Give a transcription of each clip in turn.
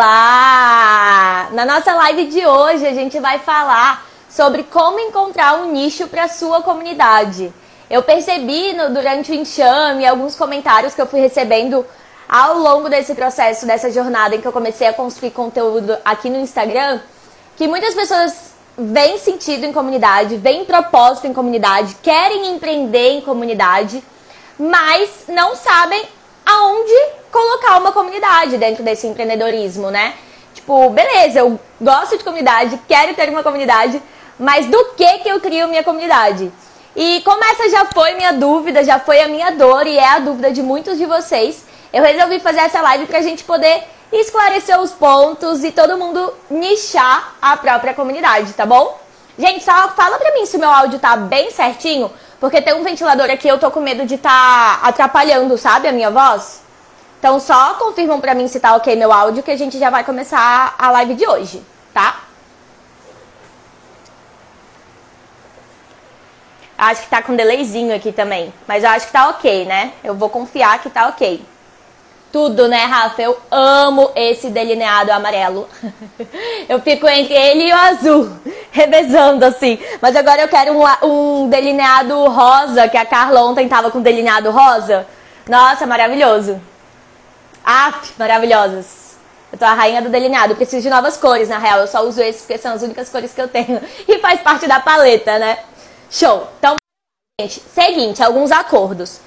Olá! Na nossa live de hoje a gente vai falar sobre como encontrar um nicho para sua comunidade. Eu percebi no, durante o enxame alguns comentários que eu fui recebendo ao longo desse processo, dessa jornada em que eu comecei a construir conteúdo aqui no Instagram, que muitas pessoas veem sentido em comunidade, veem propósito em comunidade, querem empreender em comunidade, mas não sabem aonde colocar uma comunidade dentro desse empreendedorismo, né? Tipo, beleza, eu gosto de comunidade, quero ter uma comunidade, mas do que que eu crio minha comunidade? E como essa já foi minha dúvida, já foi a minha dor e é a dúvida de muitos de vocês, eu resolvi fazer essa live pra gente poder esclarecer os pontos e todo mundo nichar a própria comunidade, tá bom? Gente, só fala pra mim se o meu áudio tá bem certinho, porque tem um ventilador aqui, eu tô com medo de tá atrapalhando, sabe, a minha voz. Então só confirmam pra mim se tá ok meu áudio que a gente já vai começar a live de hoje, tá? Acho que tá com delayzinho aqui também, mas eu acho que tá ok, né? Eu vou confiar que tá ok. Tudo, né, Rafa? Eu amo esse delineado amarelo. eu fico entre ele e o azul, revezando assim. Mas agora eu quero um, um delineado rosa, que a Carla ontem tava com delineado rosa. Nossa, maravilhoso. Ah, maravilhosos. Eu tô a rainha do delineado. Preciso de novas cores, na real. Eu só uso esses porque são as únicas cores que eu tenho. E faz parte da paleta, né? Show. Então, gente, seguinte, alguns acordos.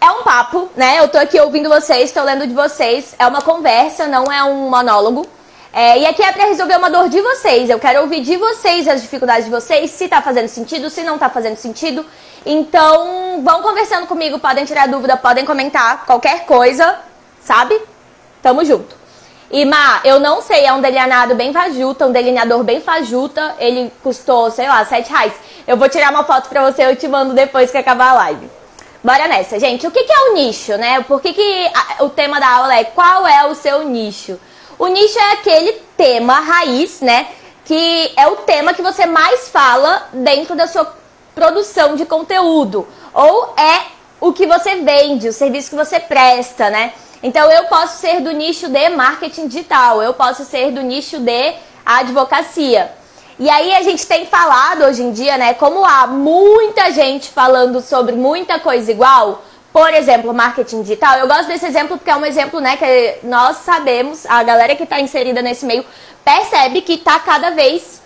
É um papo, né? Eu tô aqui ouvindo vocês, tô lendo de vocês. É uma conversa, não é um monólogo. É, e aqui é para resolver uma dor de vocês. Eu quero ouvir de vocês as dificuldades de vocês, se tá fazendo sentido, se não tá fazendo sentido. Então, vão conversando comigo, podem tirar dúvida, podem comentar qualquer coisa sabe? Tamo junto. E, Má, eu não sei, é um delineado bem fajuta, um delineador bem fajuta. Ele custou, sei lá, 7 reais. Eu vou tirar uma foto pra você, eu te mando depois que acabar a live. Bora nessa, gente. O que, que é o nicho, né? Por que, que a, o tema da aula é qual é o seu nicho? O nicho é aquele tema raiz, né? Que é o tema que você mais fala dentro da sua produção de conteúdo. Ou é o que você vende, o serviço que você presta, né? Então eu posso ser do nicho de marketing digital, eu posso ser do nicho de advocacia. E aí a gente tem falado hoje em dia, né, como há muita gente falando sobre muita coisa igual, por exemplo, marketing digital. Eu gosto desse exemplo porque é um exemplo, né, que nós sabemos, a galera que está inserida nesse meio percebe que está cada vez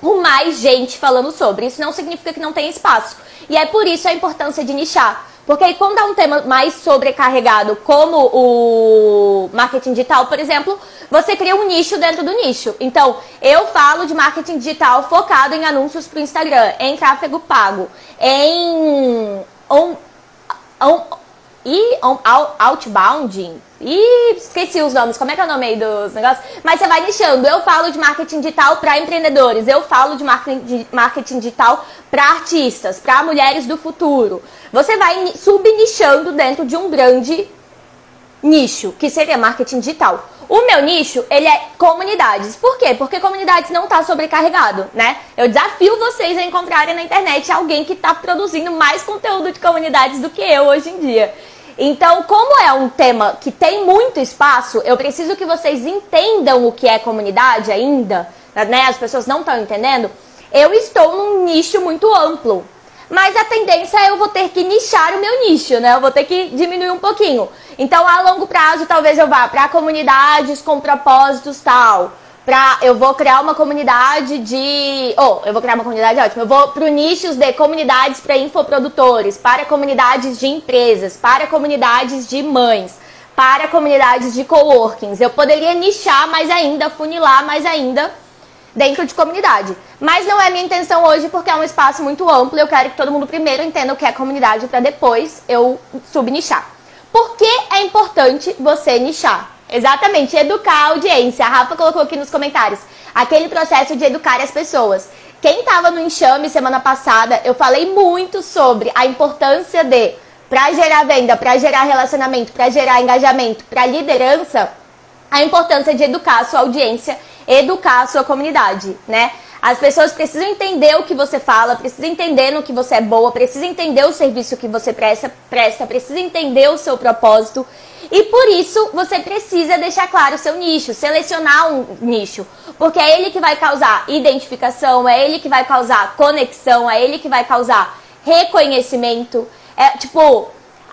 com mais gente falando sobre. Isso não significa que não tem espaço. E é por isso a importância de nichar. Porque aí quando é um tema mais sobrecarregado, como o marketing digital, por exemplo, você cria um nicho dentro do nicho. Então, eu falo de marketing digital focado em anúncios para o Instagram, em tráfego pago, em outbounding, e esqueci os nomes, como é que é o nome aí dos negócios? Mas você vai nichando. Eu falo de marketing digital para empreendedores, eu falo de marketing, marketing digital para artistas, para mulheres do futuro. Você vai subnichando dentro de um grande nicho, que seria marketing digital. O meu nicho, ele é comunidades. Por quê? Porque comunidades não está sobrecarregado, né? Eu desafio vocês a encontrarem na internet alguém que está produzindo mais conteúdo de comunidades do que eu hoje em dia. Então, como é um tema que tem muito espaço, eu preciso que vocês entendam o que é comunidade ainda, né? As pessoas não estão entendendo. Eu estou num nicho muito amplo. Mas a tendência é eu vou ter que nichar o meu nicho, né? Eu vou ter que diminuir um pouquinho. Então, a longo prazo, talvez eu vá para comunidades com propósitos tal pra, eu vou criar uma comunidade de. Oh, eu vou criar uma comunidade ótima. Eu vou pro nichos de comunidades para infoprodutores, para comunidades de empresas, para comunidades de mães, para comunidades de coworkings. Eu poderia nichar mais ainda, funilar mais ainda dentro de comunidade. Mas não é minha intenção hoje porque é um espaço muito amplo. Eu quero que todo mundo primeiro entenda o que é comunidade para depois eu subnichar. Por que é importante você nichar? Exatamente, educar a audiência. A Rafa colocou aqui nos comentários. Aquele processo de educar as pessoas. Quem estava no enxame semana passada, eu falei muito sobre a importância de, para gerar venda, para gerar relacionamento, para gerar engajamento, para liderança, a importância de educar a sua audiência, educar a sua comunidade, né? As pessoas precisam entender o que você fala, precisam entender no que você é boa, precisam entender o serviço que você presta, presta, precisam entender o seu propósito. E por isso você precisa deixar claro o seu nicho, selecionar um nicho, porque é ele que vai causar identificação, é ele que vai causar conexão, é ele que vai causar reconhecimento. É tipo,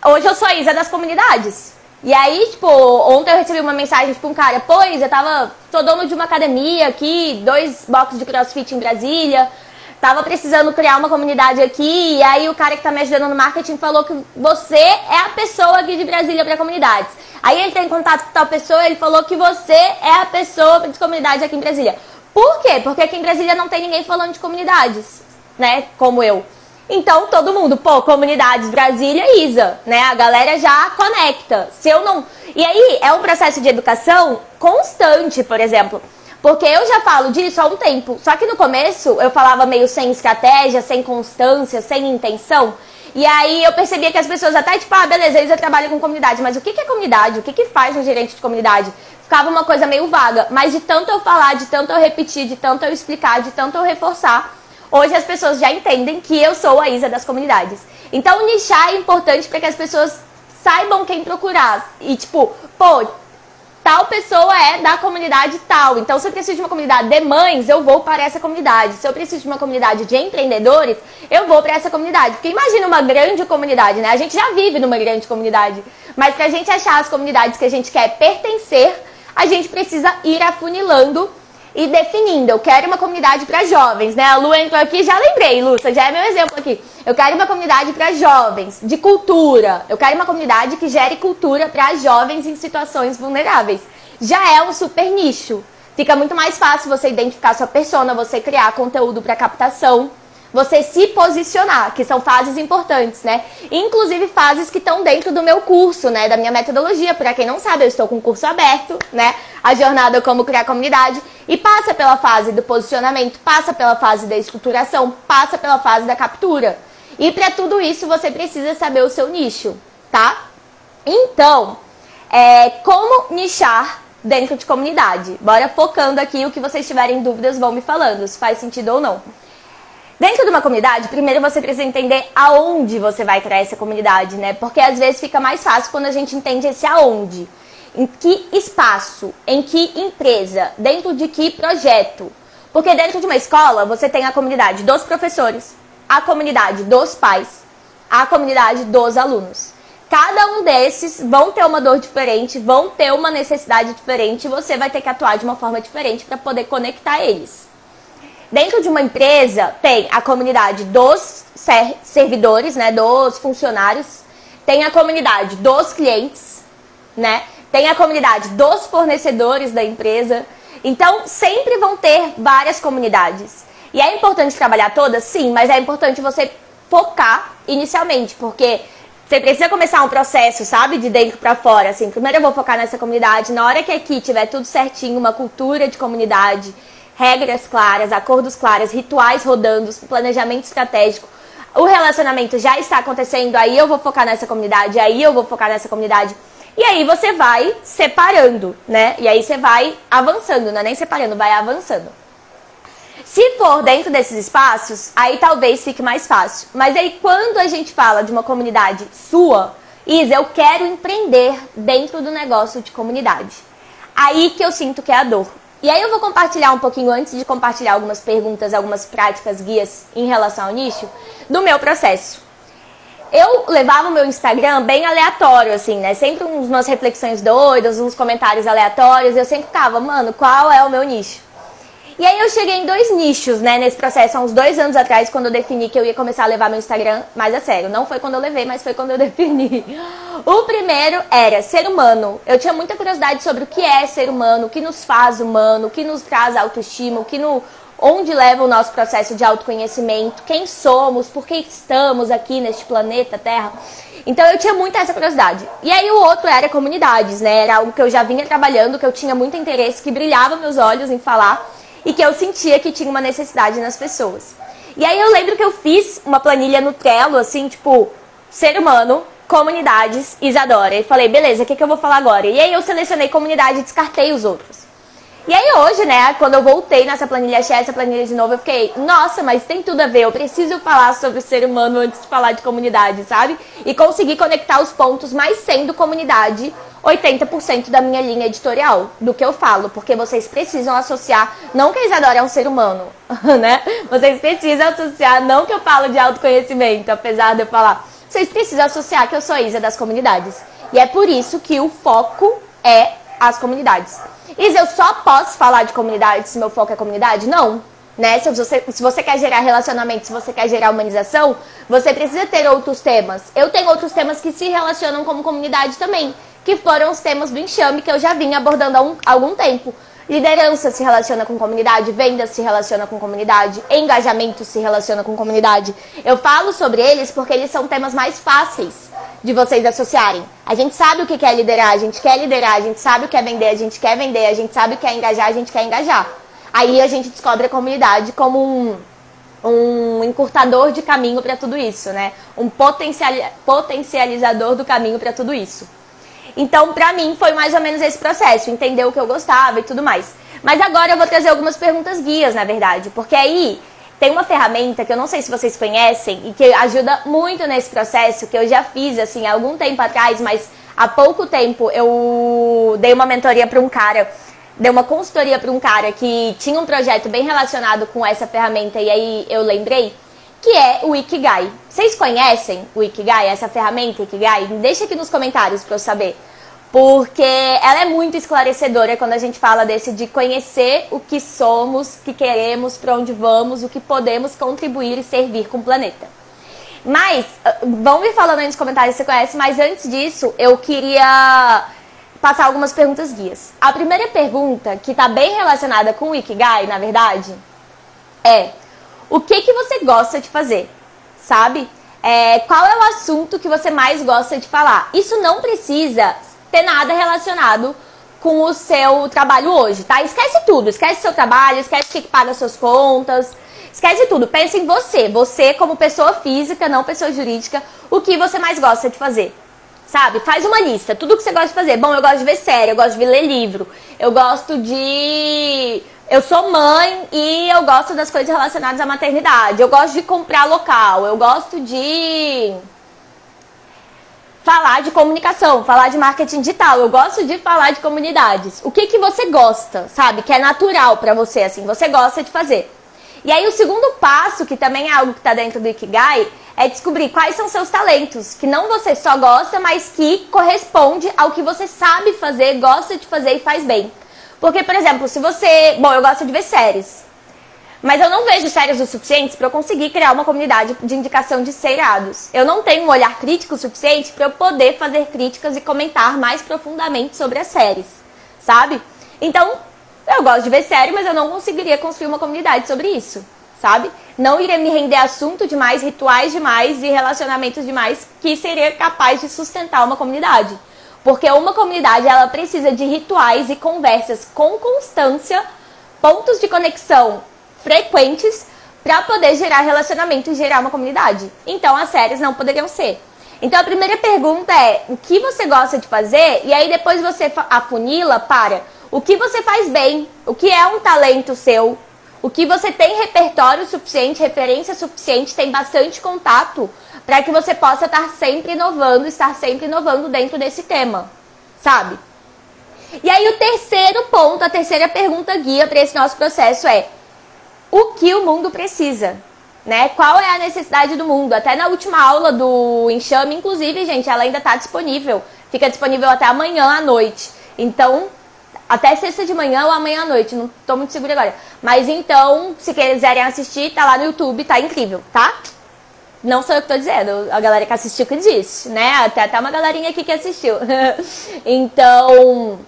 hoje eu sou a Isa das comunidades. E aí, tipo, ontem eu recebi uma mensagem, tipo, um cara, pois, eu tava, sou dono de uma academia aqui, dois boxes de crossfit em Brasília, tava precisando criar uma comunidade aqui, e aí o cara que tá me ajudando no marketing falou que você é a pessoa aqui de Brasília para comunidades. Aí ele tem contato com tal pessoa, ele falou que você é a pessoa de comunidades aqui em Brasília. Por quê? Porque aqui em Brasília não tem ninguém falando de comunidades, né? Como eu. Então todo mundo, pô, comunidades Brasília, Isa, né? A galera já conecta. Se eu não. E aí é um processo de educação constante, por exemplo. Porque eu já falo disso há um tempo. Só que no começo eu falava meio sem estratégia, sem constância, sem intenção. E aí eu percebia que as pessoas até, tipo, ah, beleza, Isa trabalha com comunidade, mas o que é comunidade? O que faz um gerente de comunidade? Ficava uma coisa meio vaga. Mas de tanto eu falar, de tanto eu repetir, de tanto eu explicar, de tanto eu reforçar, Hoje as pessoas já entendem que eu sou a Isa das comunidades. Então, nichar é importante para que as pessoas saibam quem procurar. E, tipo, pô, tal pessoa é da comunidade tal. Então, se eu preciso de uma comunidade de mães, eu vou para essa comunidade. Se eu preciso de uma comunidade de empreendedores, eu vou para essa comunidade. Porque imagina uma grande comunidade, né? A gente já vive numa grande comunidade. Mas para a gente achar as comunidades que a gente quer pertencer, a gente precisa ir afunilando e definindo, eu quero uma comunidade para jovens, né? A Lu entrou aqui, já lembrei, Lu, já é meu exemplo aqui. Eu quero uma comunidade para jovens, de cultura. Eu quero uma comunidade que gere cultura para jovens em situações vulneráveis. Já é um super nicho. Fica muito mais fácil você identificar sua persona, você criar conteúdo para captação você se posicionar, que são fases importantes, né? Inclusive fases que estão dentro do meu curso, né? Da minha metodologia. Para quem não sabe, eu estou com um curso aberto, né? A jornada como criar comunidade e passa pela fase do posicionamento, passa pela fase da estruturação, passa pela fase da captura. E para tudo isso você precisa saber o seu nicho, tá? Então, é, como nichar dentro de comunidade? Bora focando aqui o que vocês tiverem dúvidas vão me falando, se faz sentido ou não. Dentro de uma comunidade, primeiro você precisa entender aonde você vai criar essa comunidade, né? Porque às vezes fica mais fácil quando a gente entende esse aonde. Em que espaço, em que empresa, dentro de que projeto. Porque dentro de uma escola você tem a comunidade dos professores, a comunidade dos pais, a comunidade dos alunos. Cada um desses vão ter uma dor diferente, vão ter uma necessidade diferente e você vai ter que atuar de uma forma diferente para poder conectar eles. Dentro de uma empresa tem a comunidade dos servidores, né, dos funcionários, tem a comunidade dos clientes, né? Tem a comunidade dos fornecedores da empresa. Então, sempre vão ter várias comunidades. E é importante trabalhar todas? Sim, mas é importante você focar inicialmente, porque você precisa começar um processo, sabe, de dentro para fora. Assim, primeiro eu vou focar nessa comunidade. Na hora que aqui tiver tudo certinho, uma cultura de comunidade, regras claras, acordos claros, rituais rodando, planejamento estratégico. O relacionamento já está acontecendo, aí eu vou focar nessa comunidade, aí eu vou focar nessa comunidade. E aí você vai separando, né? E aí você vai avançando, não é nem separando, vai avançando. Se for dentro desses espaços, aí talvez fique mais fácil. Mas aí quando a gente fala de uma comunidade sua, Isa, eu quero empreender dentro do negócio de comunidade. Aí que eu sinto que é a dor. E aí eu vou compartilhar um pouquinho, antes de compartilhar algumas perguntas, algumas práticas, guias em relação ao nicho, do meu processo. Eu levava o meu Instagram bem aleatório, assim, né? Sempre umas reflexões doidas, uns comentários aleatórios. Eu sempre ficava, mano, qual é o meu nicho? E aí eu cheguei em dois nichos, né, nesse processo, há uns dois anos atrás, quando eu defini que eu ia começar a levar meu Instagram mais a sério. Não foi quando eu levei, mas foi quando eu defini. O primeiro era ser humano. Eu tinha muita curiosidade sobre o que é ser humano, o que nos faz humano, o que nos traz autoestima, o que no, onde leva o nosso processo de autoconhecimento, quem somos, por que estamos aqui neste planeta Terra. Então eu tinha muita essa curiosidade. E aí o outro era comunidades, né? Era algo que eu já vinha trabalhando, que eu tinha muito interesse, que brilhava meus olhos em falar e que eu sentia que tinha uma necessidade nas pessoas. E aí eu lembro que eu fiz uma planilha no Trello, assim, tipo, ser humano, comunidades, Isadora. E falei, beleza, o que, que eu vou falar agora? E aí eu selecionei comunidade e descartei os outros. E aí hoje, né, quando eu voltei nessa planilha, achei essa planilha de novo, eu fiquei, nossa, mas tem tudo a ver, eu preciso falar sobre o ser humano antes de falar de comunidade, sabe? E conseguir conectar os pontos, mas sendo comunidade 80% da minha linha editorial, do que eu falo, porque vocês precisam associar, não que a Isadora é um ser humano, né? Vocês precisam associar, não que eu falo de autoconhecimento, apesar de eu falar, vocês precisam associar que eu sou Isa das comunidades. E é por isso que o foco é as comunidades. Isa, eu só posso falar de comunidade se meu foco é comunidade? Não. Né? Se, você, se você quer gerar relacionamento, se você quer gerar humanização, você precisa ter outros temas. Eu tenho outros temas que se relacionam como comunidade também, que foram os temas do enxame que eu já vim abordando há, um, há algum tempo. Liderança se relaciona com comunidade, vendas se relaciona com comunidade, engajamento se relaciona com comunidade. Eu falo sobre eles porque eles são temas mais fáceis de vocês associarem. A gente sabe o que é liderar, a gente quer liderar, a gente sabe o que é vender, a gente quer vender, a gente sabe o que é engajar, a gente quer engajar. Aí a gente descobre a comunidade como um, um encurtador de caminho para tudo isso, né? Um potencial, potencializador do caminho para tudo isso. Então, pra mim, foi mais ou menos esse processo, entender o que eu gostava e tudo mais. Mas agora eu vou trazer algumas perguntas guias, na verdade, porque aí tem uma ferramenta que eu não sei se vocês conhecem e que ajuda muito nesse processo, que eu já fiz assim há algum tempo atrás, mas há pouco tempo eu dei uma mentoria para um cara, dei uma consultoria para um cara que tinha um projeto bem relacionado com essa ferramenta e aí eu lembrei que é o Ikigai. Vocês conhecem o Ikigai, essa ferramenta Ikigai? Deixa aqui nos comentários para eu saber porque ela é muito esclarecedora quando a gente fala desse de conhecer o que somos, o que queremos, para onde vamos, o que podemos contribuir e servir com o planeta. Mas, ah, vão me falando aí nos comentários se você conhece, mas antes disso, eu queria passar algumas perguntas guias. A primeira pergunta, que está bem relacionada com o Ikigai, na verdade, é o que, que você gosta de fazer, sabe? É, qual é o assunto que você mais gosta de falar? Isso não precisa ter nada relacionado com o seu trabalho hoje, tá? Esquece tudo, esquece seu trabalho, esquece que paga suas contas, esquece tudo. Pense em você, você como pessoa física, não pessoa jurídica, o que você mais gosta de fazer. Sabe? Faz uma lista, tudo que você gosta de fazer. Bom, eu gosto de ver série, eu gosto de ler livro, eu gosto de eu sou mãe e eu gosto das coisas relacionadas à maternidade. Eu gosto de comprar local, eu gosto de falar de comunicação, falar de marketing digital. Eu gosto de falar de comunidades. O que que você gosta, sabe? Que é natural para você, assim, você gosta de fazer. E aí o segundo passo, que também é algo que está dentro do Ikigai, é descobrir quais são seus talentos, que não você só gosta, mas que corresponde ao que você sabe fazer, gosta de fazer e faz bem. Porque, por exemplo, se você, bom, eu gosto de ver séries. Mas eu não vejo séries o suficientes para eu conseguir criar uma comunidade de indicação de seriados. Eu não tenho um olhar crítico suficiente para eu poder fazer críticas e comentar mais profundamente sobre as séries, sabe? Então, eu gosto de ver série, mas eu não conseguiria construir uma comunidade sobre isso, sabe? Não iria me render assunto demais, rituais demais e relacionamentos demais que seria capaz de sustentar uma comunidade. Porque uma comunidade ela precisa de rituais e conversas com constância, pontos de conexão frequentes para poder gerar relacionamento e gerar uma comunidade. Então as séries não poderiam ser. Então a primeira pergunta é o que você gosta de fazer e aí depois você afunila para o que você faz bem, o que é um talento seu, o que você tem repertório suficiente, referência suficiente, tem bastante contato para que você possa estar sempre inovando, estar sempre inovando dentro desse tema, sabe? E aí o terceiro ponto, a terceira pergunta guia para esse nosso processo é o que o mundo precisa. Né? Qual é a necessidade do mundo? Até na última aula do Enxame, inclusive, gente, ela ainda está disponível. Fica disponível até amanhã à noite. Então, até sexta de manhã ou amanhã à noite, não estou muito segura agora. Mas então, se quiserem assistir, tá lá no YouTube, tá incrível, tá? Não sou eu que tô dizendo, a galera que assistiu que disse, né? Até, até uma galerinha aqui que assistiu. então,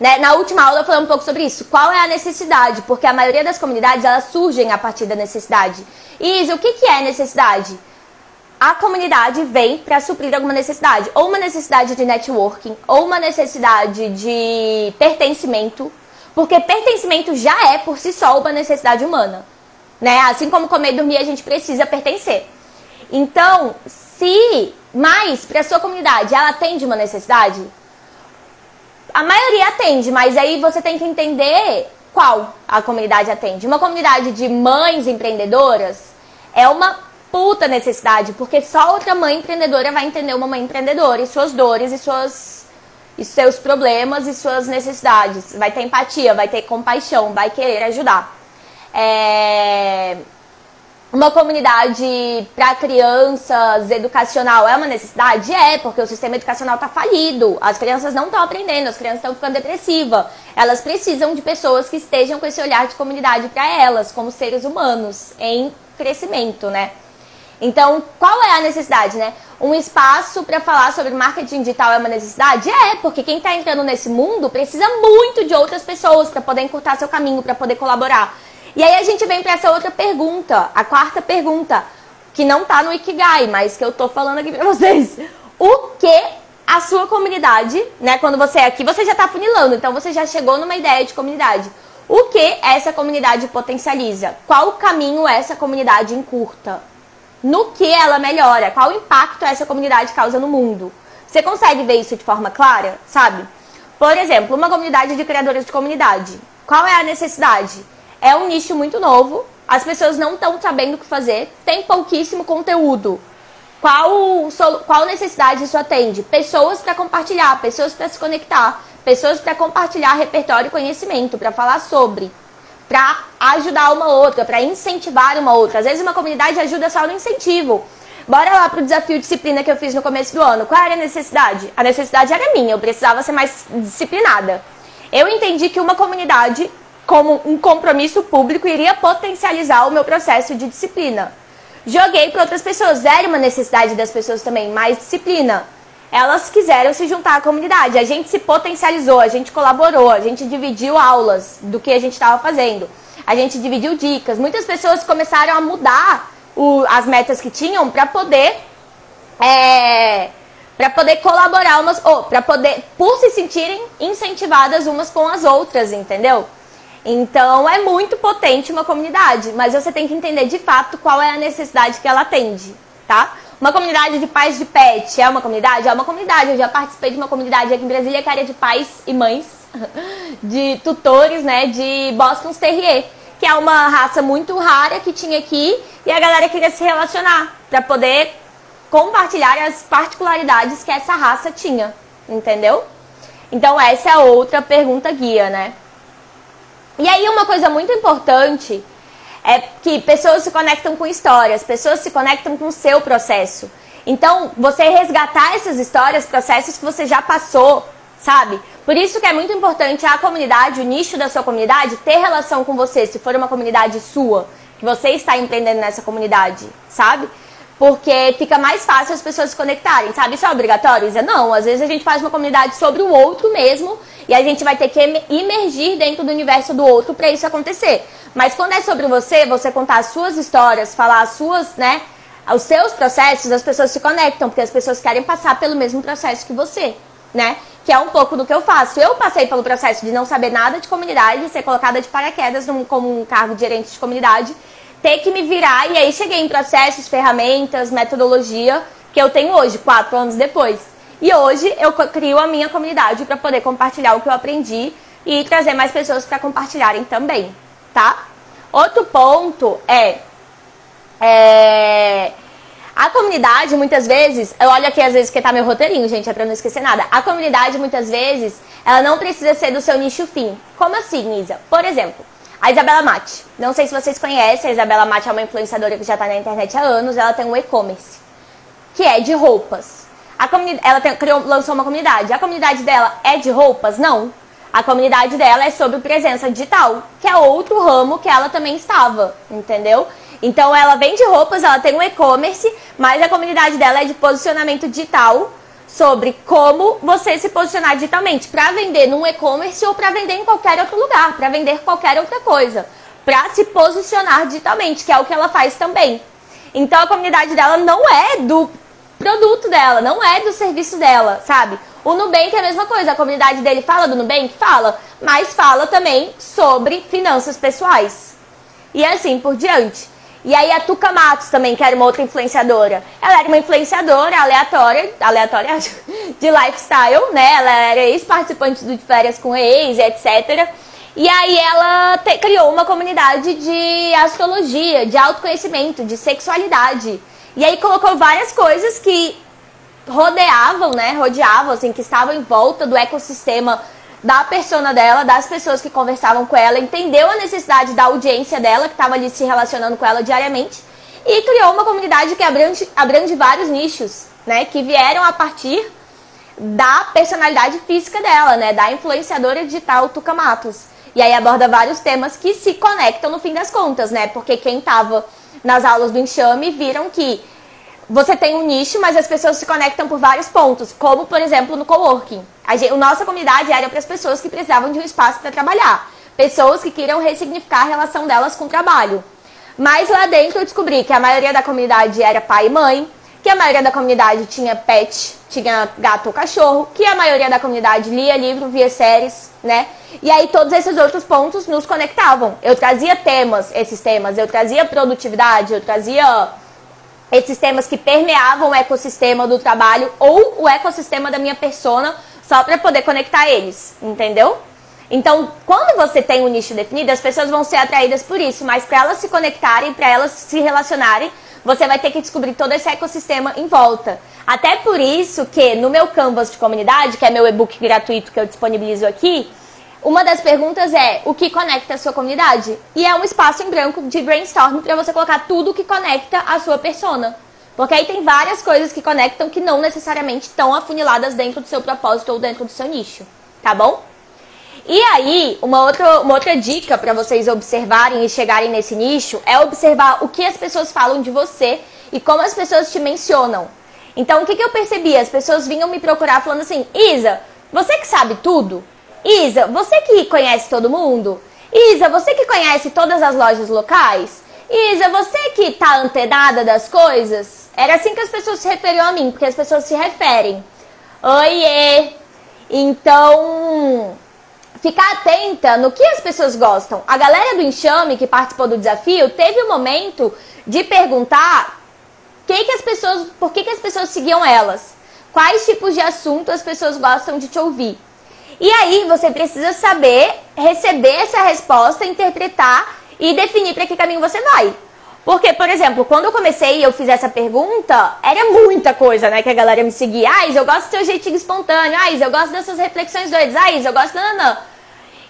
né? Na última aula eu falei um pouco sobre isso. Qual é a necessidade? Porque a maioria das comunidades elas surgem a partir da necessidade. Isa, o que, que é necessidade? A comunidade vem para suprir alguma necessidade, ou uma necessidade de networking, ou uma necessidade de pertencimento, porque pertencimento já é por si só uma necessidade humana, né? Assim como comer e dormir, a gente precisa pertencer. Então, se mais para sua comunidade ela atende uma necessidade, a maioria atende, mas aí você tem que entender qual a comunidade atende. Uma comunidade de mães empreendedoras é uma puta necessidade, porque só outra mãe empreendedora vai entender uma mãe empreendedora e suas dores e suas e seus problemas e suas necessidades. Vai ter empatia, vai ter compaixão, vai querer ajudar. É... Uma comunidade para crianças educacional é uma necessidade? É, porque o sistema educacional está falido. As crianças não estão aprendendo, as crianças estão ficando depressivas. Elas precisam de pessoas que estejam com esse olhar de comunidade para elas, como seres humanos em crescimento, né? Então, qual é a necessidade, né? Um espaço para falar sobre marketing digital é uma necessidade? É, porque quem está entrando nesse mundo precisa muito de outras pessoas para poder encurtar seu caminho, para poder colaborar. E aí a gente vem para essa outra pergunta, a quarta pergunta, que não tá no Ikigai, mas que eu tô falando aqui para vocês. O que a sua comunidade, né, quando você é aqui, você já tá funilando, então você já chegou numa ideia de comunidade. O que essa comunidade potencializa? Qual caminho essa comunidade encurta? No que ela melhora? Qual impacto essa comunidade causa no mundo? Você consegue ver isso de forma clara, sabe? Por exemplo, uma comunidade de criadores de comunidade. Qual é a necessidade? É um nicho muito novo, as pessoas não estão sabendo o que fazer, tem pouquíssimo conteúdo. Qual, qual necessidade isso atende? Pessoas para compartilhar, pessoas para se conectar, pessoas para compartilhar repertório e conhecimento, para falar sobre, para ajudar uma outra, para incentivar uma outra. Às vezes uma comunidade ajuda só no incentivo. Bora lá pro desafio disciplina que eu fiz no começo do ano. Qual era a necessidade? A necessidade era minha, eu precisava ser mais disciplinada. Eu entendi que uma comunidade como um compromisso público, iria potencializar o meu processo de disciplina. Joguei para outras pessoas, era uma necessidade das pessoas também, mais disciplina. Elas quiseram se juntar à comunidade, a gente se potencializou, a gente colaborou, a gente dividiu aulas do que a gente estava fazendo, a gente dividiu dicas. Muitas pessoas começaram a mudar o, as metas que tinham para poder é, para poder colaborar umas ou para poder por se sentirem incentivadas umas com as outras, entendeu? Então é muito potente uma comunidade, mas você tem que entender de fato qual é a necessidade que ela atende, tá? Uma comunidade de pais de pet é uma comunidade? É uma comunidade. Eu já participei de uma comunidade aqui em Brasília que era de pais e mães, de tutores, né, de Boston Terrier, que é uma raça muito rara que tinha aqui e a galera queria se relacionar para poder compartilhar as particularidades que essa raça tinha, entendeu? Então essa é outra pergunta guia, né? E aí uma coisa muito importante é que pessoas se conectam com histórias, pessoas se conectam com o seu processo. Então, você resgatar essas histórias, processos que você já passou, sabe? Por isso que é muito importante a comunidade, o nicho da sua comunidade, ter relação com você, se for uma comunidade sua, que você está empreendendo nessa comunidade, sabe? Porque fica mais fácil as pessoas se conectarem, sabe? Isso é obrigatório? Isa? Não, às vezes a gente faz uma comunidade sobre o outro mesmo e a gente vai ter que imergir dentro do universo do outro para isso acontecer. Mas quando é sobre você, você contar as suas histórias, falar as suas, né, os seus processos, as pessoas se conectam, porque as pessoas querem passar pelo mesmo processo que você, né? Que é um pouco do que eu faço. Eu passei pelo processo de não saber nada de comunidade, ser colocada de paraquedas num, como um cargo de gerente de comunidade ter que me virar e aí cheguei em processos, ferramentas, metodologia que eu tenho hoje, quatro anos depois. E hoje eu crio a minha comunidade para poder compartilhar o que eu aprendi e trazer mais pessoas para compartilharem também, tá? Outro ponto é, é a comunidade muitas vezes, eu olho aqui às vezes que tá meu roteirinho, gente, é para não esquecer nada. A comunidade muitas vezes, ela não precisa ser do seu nicho fim. Como assim, Isa? Por exemplo, a Isabela Mate. Não sei se vocês conhecem, a Isabela Mate é uma influenciadora que já está na internet há anos. Ela tem um e-commerce, que é de roupas. A ela tem, criou, lançou uma comunidade. A comunidade dela é de roupas? Não. A comunidade dela é sobre presença digital, que é outro ramo que ela também estava, entendeu? Então ela vende roupas, ela tem um e-commerce, mas a comunidade dela é de posicionamento digital sobre como você se posicionar digitalmente para vender num e-commerce ou para vender em qualquer outro lugar, para vender qualquer outra coisa, para se posicionar digitalmente, que é o que ela faz também. Então a comunidade dela não é do produto dela, não é do serviço dela, sabe? O Nubank é a mesma coisa, a comunidade dele fala do Nubank? Fala, mas fala também sobre finanças pessoais. E assim por diante. E aí a Tuca Matos também, que era uma outra influenciadora. Ela era uma influenciadora aleatória, aleatória de lifestyle, né? Ela era ex-participante do de férias com ex, etc. E aí ela te, criou uma comunidade de astrologia, de autoconhecimento, de sexualidade. E aí colocou várias coisas que rodeavam, né? Rodeavam, assim, que estavam em volta do ecossistema da persona dela, das pessoas que conversavam com ela, entendeu a necessidade da audiência dela, que estava ali se relacionando com ela diariamente, e criou uma comunidade que abrange, abrange vários nichos, né? Que vieram a partir da personalidade física dela, né? Da influenciadora digital Tuca Matos. E aí aborda vários temas que se conectam no fim das contas, né? Porque quem estava nas aulas do enxame viram que você tem um nicho, mas as pessoas se conectam por vários pontos, como por exemplo no coworking. A, gente, nossa comunidade era para as pessoas que precisavam de um espaço para trabalhar, pessoas que queriam ressignificar a relação delas com o trabalho. Mas lá dentro eu descobri que a maioria da comunidade era pai e mãe, que a maioria da comunidade tinha pet, tinha gato ou cachorro, que a maioria da comunidade lia livro, via séries, né? E aí todos esses outros pontos nos conectavam. Eu trazia temas, esses temas, eu trazia produtividade, eu trazia esses temas que permeavam o ecossistema do trabalho ou o ecossistema da minha persona, só para poder conectar eles, entendeu? Então, quando você tem um nicho definido, as pessoas vão ser atraídas por isso, mas para elas se conectarem, para elas se relacionarem, você vai ter que descobrir todo esse ecossistema em volta. Até por isso que no meu Canvas de comunidade, que é meu e-book gratuito que eu disponibilizo aqui, uma das perguntas é o que conecta a sua comunidade? E é um espaço em branco de brainstorm para você colocar tudo que conecta a sua persona. Porque aí tem várias coisas que conectam que não necessariamente estão afuniladas dentro do seu propósito ou dentro do seu nicho, tá bom? E aí, uma outra, uma outra dica para vocês observarem e chegarem nesse nicho é observar o que as pessoas falam de você e como as pessoas te mencionam. Então, o que, que eu percebi? As pessoas vinham me procurar falando assim: Isa, você que sabe tudo? Isa, você que conhece todo mundo? Isa, você que conhece todas as lojas locais? Isa, você que tá antenada das coisas? Era assim que as pessoas se referiam a mim, porque as pessoas se referem. Oiê! Então, ficar atenta no que as pessoas gostam. A galera do enxame que participou do desafio teve o um momento de perguntar que que as pessoas, por que, que as pessoas seguiam elas. Quais tipos de assunto as pessoas gostam de te ouvir. E aí você precisa saber receber essa resposta, interpretar e definir para que caminho você vai. Porque, por exemplo, quando eu comecei e eu fiz essa pergunta, era muita coisa, né? Que a galera me seguia. Ah, eu gosto do seu jeitinho espontâneo. Ah, eu gosto dessas reflexões doidas. Ah, eu gosto... Não, não.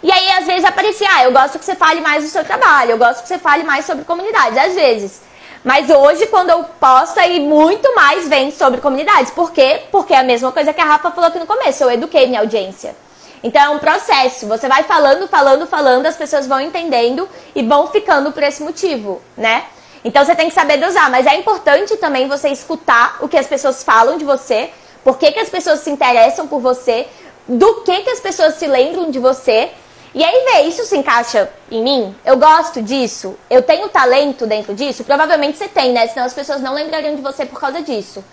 E aí, às vezes, aparecia, ah, eu gosto que você fale mais do seu trabalho. Eu gosto que você fale mais sobre comunidades. Às vezes. Mas hoje, quando eu posto, aí muito mais vem sobre comunidades. Por quê? Porque é a mesma coisa que a Rafa falou aqui no começo. Eu eduquei minha audiência. Então é um processo. Você vai falando, falando, falando, as pessoas vão entendendo e vão ficando por esse motivo, né? Então você tem que saber dosar, mas é importante também você escutar o que as pessoas falam de você, por que, que as pessoas se interessam por você, do que, que as pessoas se lembram de você. E aí vê, isso se encaixa em mim? Eu gosto disso? Eu tenho talento dentro disso? Provavelmente você tem, né? Senão as pessoas não lembrariam de você por causa disso.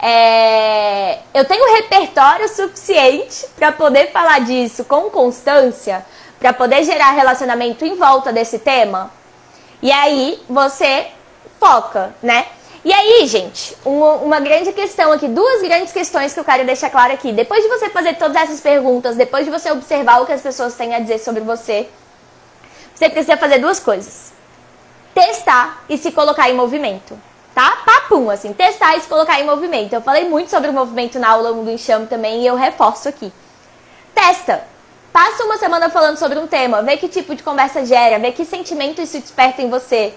É, eu tenho repertório suficiente para poder falar disso com constância, para poder gerar relacionamento em volta desse tema. E aí você foca, né? E aí, gente, uma, uma, grande questão aqui, duas grandes questões que eu quero deixar claro aqui. Depois de você fazer todas essas perguntas, depois de você observar o que as pessoas têm a dizer sobre você, você precisa fazer duas coisas: testar e se colocar em movimento tá? Papum, assim, testar e se colocar em movimento. Eu falei muito sobre o movimento na aula do enxame também e eu reforço aqui. Testa. Passa uma semana falando sobre um tema, vê que tipo de conversa gera, vê que sentimento isso desperta em você.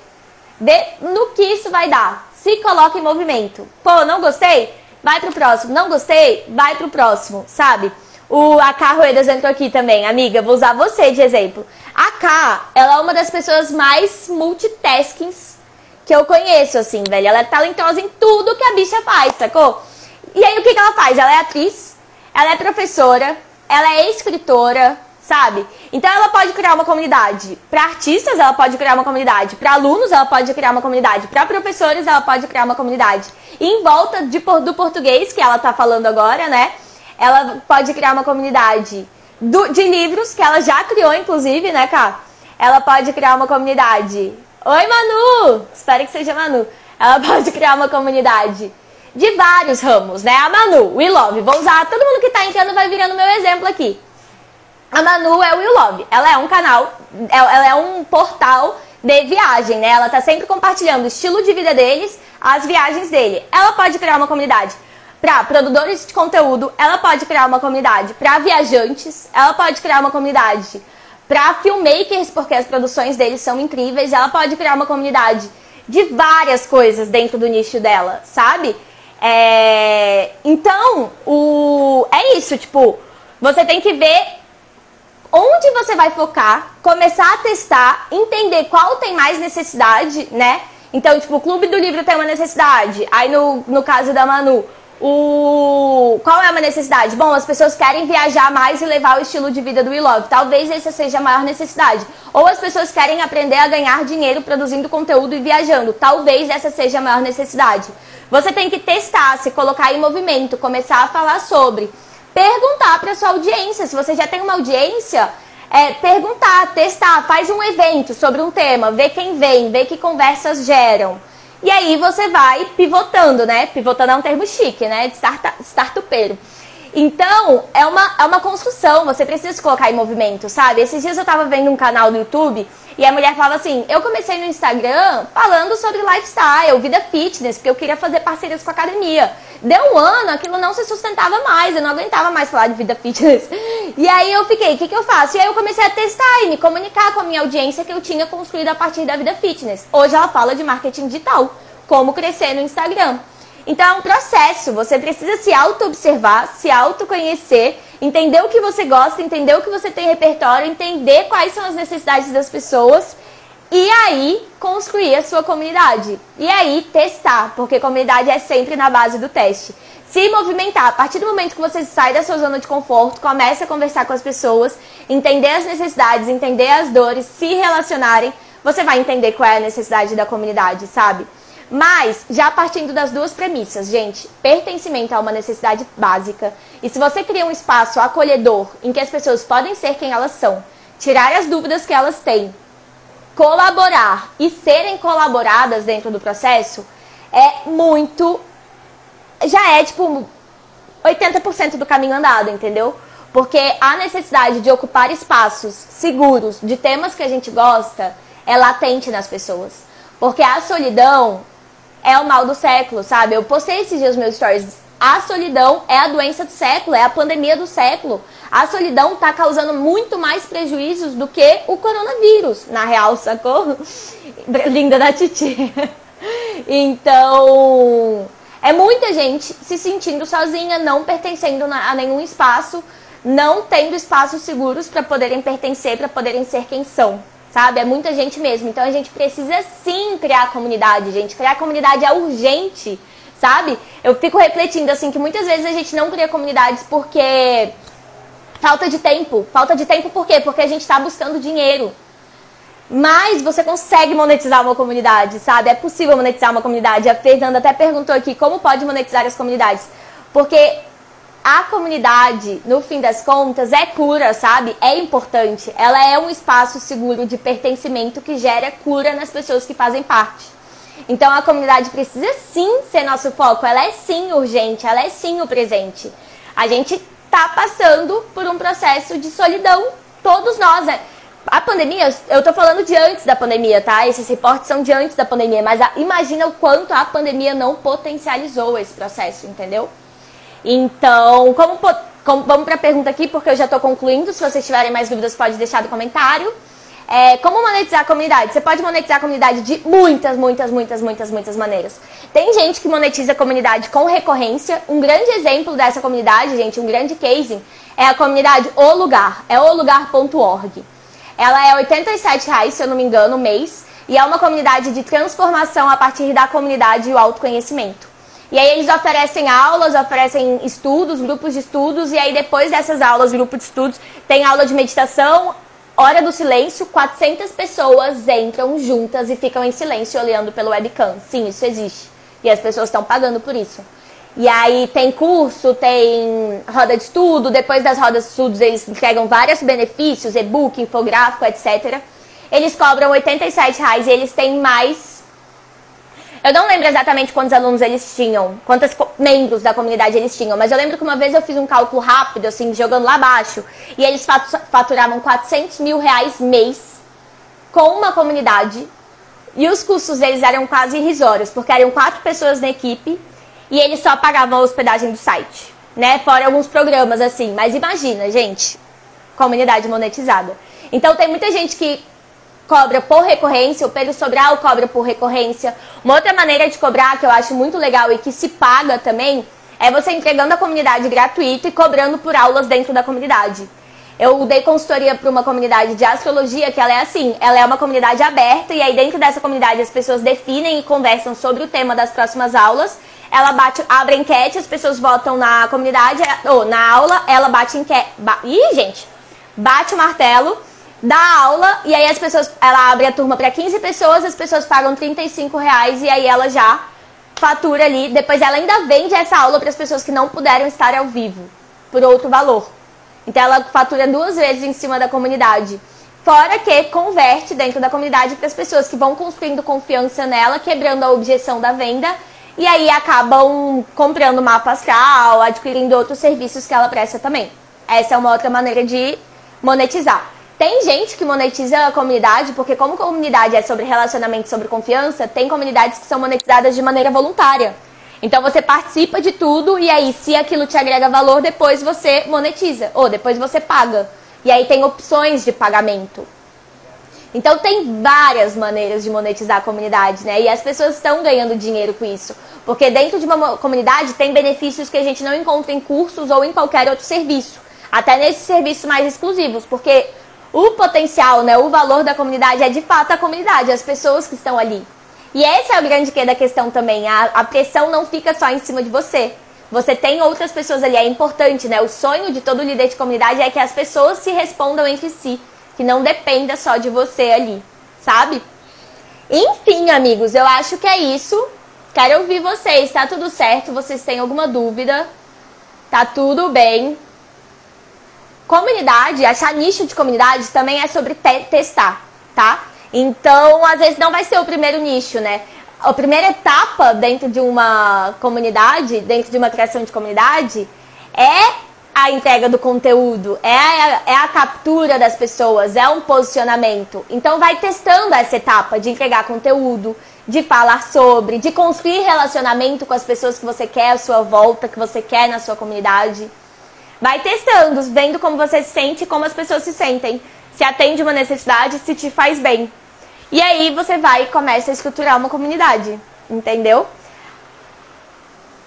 Vê no que isso vai dar. Se coloca em movimento. Pô, não gostei? Vai pro próximo. Não gostei? Vai pro próximo, sabe? O a Ruedas entrou aqui também, amiga. Vou usar você de exemplo. A K, ela é uma das pessoas mais multitaskings que eu conheço, assim, velho. Ela é talentosa em tudo que a bicha faz, sacou? E aí o que, que ela faz? Ela é atriz, ela é professora, ela é escritora, sabe? Então ela pode criar uma comunidade. Para artistas, ela pode criar uma comunidade. Para alunos, ela pode criar uma comunidade. Para professores, ela pode criar uma comunidade. E em volta de, do português, que ela tá falando agora, né? Ela pode criar uma comunidade do, de livros, que ela já criou, inclusive, né, Cá? Ela pode criar uma comunidade Oi, Manu! Espero que seja Manu. Ela pode criar uma comunidade de vários ramos, né? A Manu, We Love. Vou usar, todo mundo que tá entrando vai virando meu exemplo aqui. A Manu é o Love. Ela é um canal, ela é um portal de viagem, né? Ela tá sempre compartilhando o estilo de vida deles, as viagens dele. Ela pode criar uma comunidade para produtores de conteúdo, ela pode criar uma comunidade para viajantes, ela pode criar uma comunidade para filmmakers, porque as produções deles são incríveis, ela pode criar uma comunidade de várias coisas dentro do nicho dela, sabe? É... Então, o... é isso, tipo, você tem que ver onde você vai focar, começar a testar, entender qual tem mais necessidade, né? Então, tipo, o Clube do Livro tem uma necessidade. Aí, no, no caso da Manu, o... necessidade? Bom, as pessoas querem viajar mais e levar o estilo de vida do We Love. Talvez essa seja a maior necessidade. Ou as pessoas querem aprender a ganhar dinheiro produzindo conteúdo e viajando. Talvez essa seja a maior necessidade. Você tem que testar, se colocar em movimento, começar a falar sobre perguntar para sua audiência. Se você já tem uma audiência, é, perguntar, testar, faz um evento sobre um tema, vê quem vem, vê que conversas geram. E aí você vai pivotando, né? Pivotando é um termo chique, né? De start, startupeiro. Então, é uma, é uma construção, você precisa se colocar em movimento, sabe? Esses dias eu tava vendo um canal no YouTube e a mulher falava assim: eu comecei no Instagram falando sobre lifestyle, vida fitness, porque eu queria fazer parcerias com a academia. Deu um ano, aquilo não se sustentava mais, eu não aguentava mais falar de vida fitness. E aí eu fiquei: o que, que eu faço? E aí eu comecei a testar e me comunicar com a minha audiência que eu tinha construído a partir da vida fitness. Hoje ela fala de marketing digital, como crescer no Instagram. Então é um processo, você precisa se auto-observar, se autoconhecer, entender o que você gosta, entender o que você tem repertório, entender quais são as necessidades das pessoas e aí construir a sua comunidade. E aí testar, porque comunidade é sempre na base do teste. Se movimentar, a partir do momento que você sai da sua zona de conforto, começa a conversar com as pessoas, entender as necessidades, entender as dores, se relacionarem, você vai entender qual é a necessidade da comunidade, sabe? Mas, já partindo das duas premissas, gente, pertencimento é uma necessidade básica. E se você cria um espaço acolhedor em que as pessoas podem ser quem elas são, tirar as dúvidas que elas têm, colaborar e serem colaboradas dentro do processo, é muito. Já é tipo 80% do caminho andado, entendeu? Porque a necessidade de ocupar espaços seguros de temas que a gente gosta é latente nas pessoas. Porque a solidão é o mal do século, sabe? Eu postei esses dias meus stories. A solidão é a doença do século, é a pandemia do século. A solidão está causando muito mais prejuízos do que o coronavírus, na real, sacou? Linda da Titi. Então, é muita gente se sentindo sozinha, não pertencendo a nenhum espaço, não tendo espaços seguros para poderem pertencer, para poderem ser quem são sabe? É muita gente mesmo. Então a gente precisa sim criar comunidade, gente. Criar comunidade é urgente, sabe? Eu fico refletindo assim que muitas vezes a gente não cria comunidades porque falta de tempo. Falta de tempo por quê? Porque a gente está buscando dinheiro. Mas você consegue monetizar uma comunidade, sabe? É possível monetizar uma comunidade. A Fernanda até perguntou aqui como pode monetizar as comunidades. Porque a comunidade, no fim das contas, é cura, sabe? É importante. Ela é um espaço seguro de pertencimento que gera cura nas pessoas que fazem parte. Então a comunidade precisa sim ser nosso foco, ela é sim urgente, ela é sim o presente. A gente tá passando por um processo de solidão, todos nós. Né? A pandemia, eu tô falando de antes da pandemia, tá? Esses reportes são de antes da pandemia, mas a, imagina o quanto a pandemia não potencializou esse processo, entendeu? Então, como, como vamos para a pergunta aqui, porque eu já estou concluindo. Se vocês tiverem mais dúvidas, pode deixar no comentário. É, como monetizar a comunidade? Você pode monetizar a comunidade de muitas, muitas, muitas, muitas, muitas maneiras. Tem gente que monetiza a comunidade com recorrência. Um grande exemplo dessa comunidade, gente, um grande case, é a comunidade O Lugar. É olugar.org. Ela é 87 reais, se eu não me engano, mês. E é uma comunidade de transformação a partir da comunidade e o autoconhecimento. E aí eles oferecem aulas, oferecem estudos, grupos de estudos, e aí depois dessas aulas, grupo de estudos, tem aula de meditação, hora do silêncio, 400 pessoas entram juntas e ficam em silêncio olhando pelo webcam. Sim, isso existe. E as pessoas estão pagando por isso. E aí tem curso, tem roda de estudo, depois das rodas de estudos eles entregam vários benefícios, e-book, infográfico, etc. Eles cobram 87 reais e eles têm mais. Eu não lembro exatamente quantos alunos eles tinham, quantos membros da comunidade eles tinham, mas eu lembro que uma vez eu fiz um cálculo rápido, assim, jogando lá abaixo, e eles faturavam 400 mil reais mês com uma comunidade, e os custos deles eram quase irrisórios, porque eram quatro pessoas na equipe, e eles só pagavam a hospedagem do site, né? Fora alguns programas assim, mas imagina, gente, comunidade monetizada. Então tem muita gente que cobra por recorrência, o Pedro Sobral cobra por recorrência. Uma outra maneira de cobrar que eu acho muito legal e que se paga também é você entregando a comunidade gratuito e cobrando por aulas dentro da comunidade. Eu dei consultoria para uma comunidade de astrologia que ela é assim, ela é uma comunidade aberta e aí dentro dessa comunidade as pessoas definem e conversam sobre o tema das próximas aulas. Ela bate, abre enquete, as pessoas votam na comunidade ou na aula, ela bate enquete. Ba, ih, gente, bate o martelo dá aula e aí as pessoas, ela abre a turma para 15 pessoas, as pessoas pagam 35 reais e aí ela já fatura ali. Depois ela ainda vende essa aula para as pessoas que não puderam estar ao vivo por outro valor. Então ela fatura duas vezes em cima da comunidade. Fora que converte dentro da comunidade para as pessoas que vão construindo confiança nela, quebrando a objeção da venda e aí acabam comprando mapa astral, adquirindo outros serviços que ela presta também. Essa é uma outra maneira de monetizar. Tem gente que monetiza a comunidade, porque como comunidade é sobre relacionamento, sobre confiança, tem comunidades que são monetizadas de maneira voluntária. Então você participa de tudo e aí se aquilo te agrega valor, depois você monetiza ou depois você paga. E aí tem opções de pagamento. Então tem várias maneiras de monetizar a comunidade, né? E as pessoas estão ganhando dinheiro com isso. Porque dentro de uma comunidade tem benefícios que a gente não encontra em cursos ou em qualquer outro serviço. Até nesses serviços mais exclusivos. Porque o potencial, né, o valor da comunidade é de fato a comunidade, as pessoas que estão ali. E esse é o grande que da questão também. A, a pressão não fica só em cima de você. Você tem outras pessoas ali, é importante, né? O sonho de todo líder de comunidade é que as pessoas se respondam entre si, que não dependa só de você ali, sabe? Enfim, amigos, eu acho que é isso. Quero ouvir vocês, tá tudo certo? Vocês têm alguma dúvida? Tá tudo bem? Comunidade, achar nicho de comunidade também é sobre te testar, tá? Então, às vezes não vai ser o primeiro nicho, né? A primeira etapa dentro de uma comunidade, dentro de uma criação de comunidade, é a entrega do conteúdo, é a, é a captura das pessoas, é um posicionamento. Então, vai testando essa etapa de entregar conteúdo, de falar sobre, de construir relacionamento com as pessoas que você quer à sua volta, que você quer na sua comunidade. Vai testando, vendo como você se sente e como as pessoas se sentem. Se atende uma necessidade, se te faz bem. E aí você vai e começa a estruturar uma comunidade, entendeu?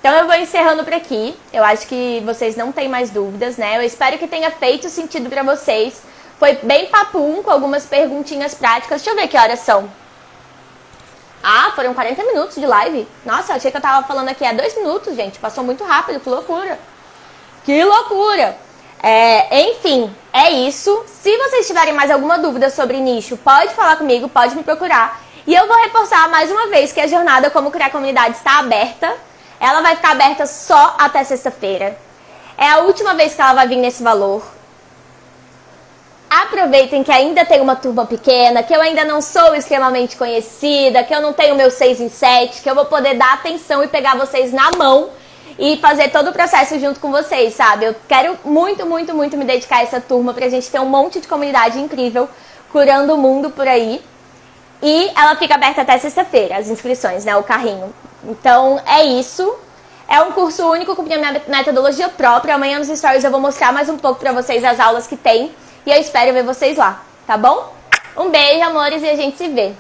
Então eu vou encerrando por aqui. Eu acho que vocês não têm mais dúvidas, né? Eu espero que tenha feito sentido para vocês. Foi bem papum com algumas perguntinhas práticas. Deixa eu ver que horas são. Ah, foram 40 minutos de live. Nossa, eu achei que eu tava falando aqui há dois minutos, gente. Passou muito rápido, que loucura. Que loucura! É, enfim, é isso. Se vocês tiverem mais alguma dúvida sobre nicho, pode falar comigo, pode me procurar. E eu vou reforçar mais uma vez que a jornada Como Criar Comunidade está aberta. Ela vai ficar aberta só até sexta-feira. É a última vez que ela vai vir nesse valor. Aproveitem que ainda tem uma turma pequena, que eu ainda não sou extremamente conhecida, que eu não tenho meu 6 em 7, que eu vou poder dar atenção e pegar vocês na mão e fazer todo o processo junto com vocês, sabe? Eu quero muito, muito, muito me dedicar a essa turma pra gente ter um monte de comunidade incrível curando o mundo por aí. E ela fica aberta até sexta-feira, as inscrições, né? O carrinho. Então é isso. É um curso único com minha metodologia própria. Amanhã nos stories eu vou mostrar mais um pouco pra vocês as aulas que tem. E eu espero ver vocês lá, tá bom? Um beijo, amores, e a gente se vê.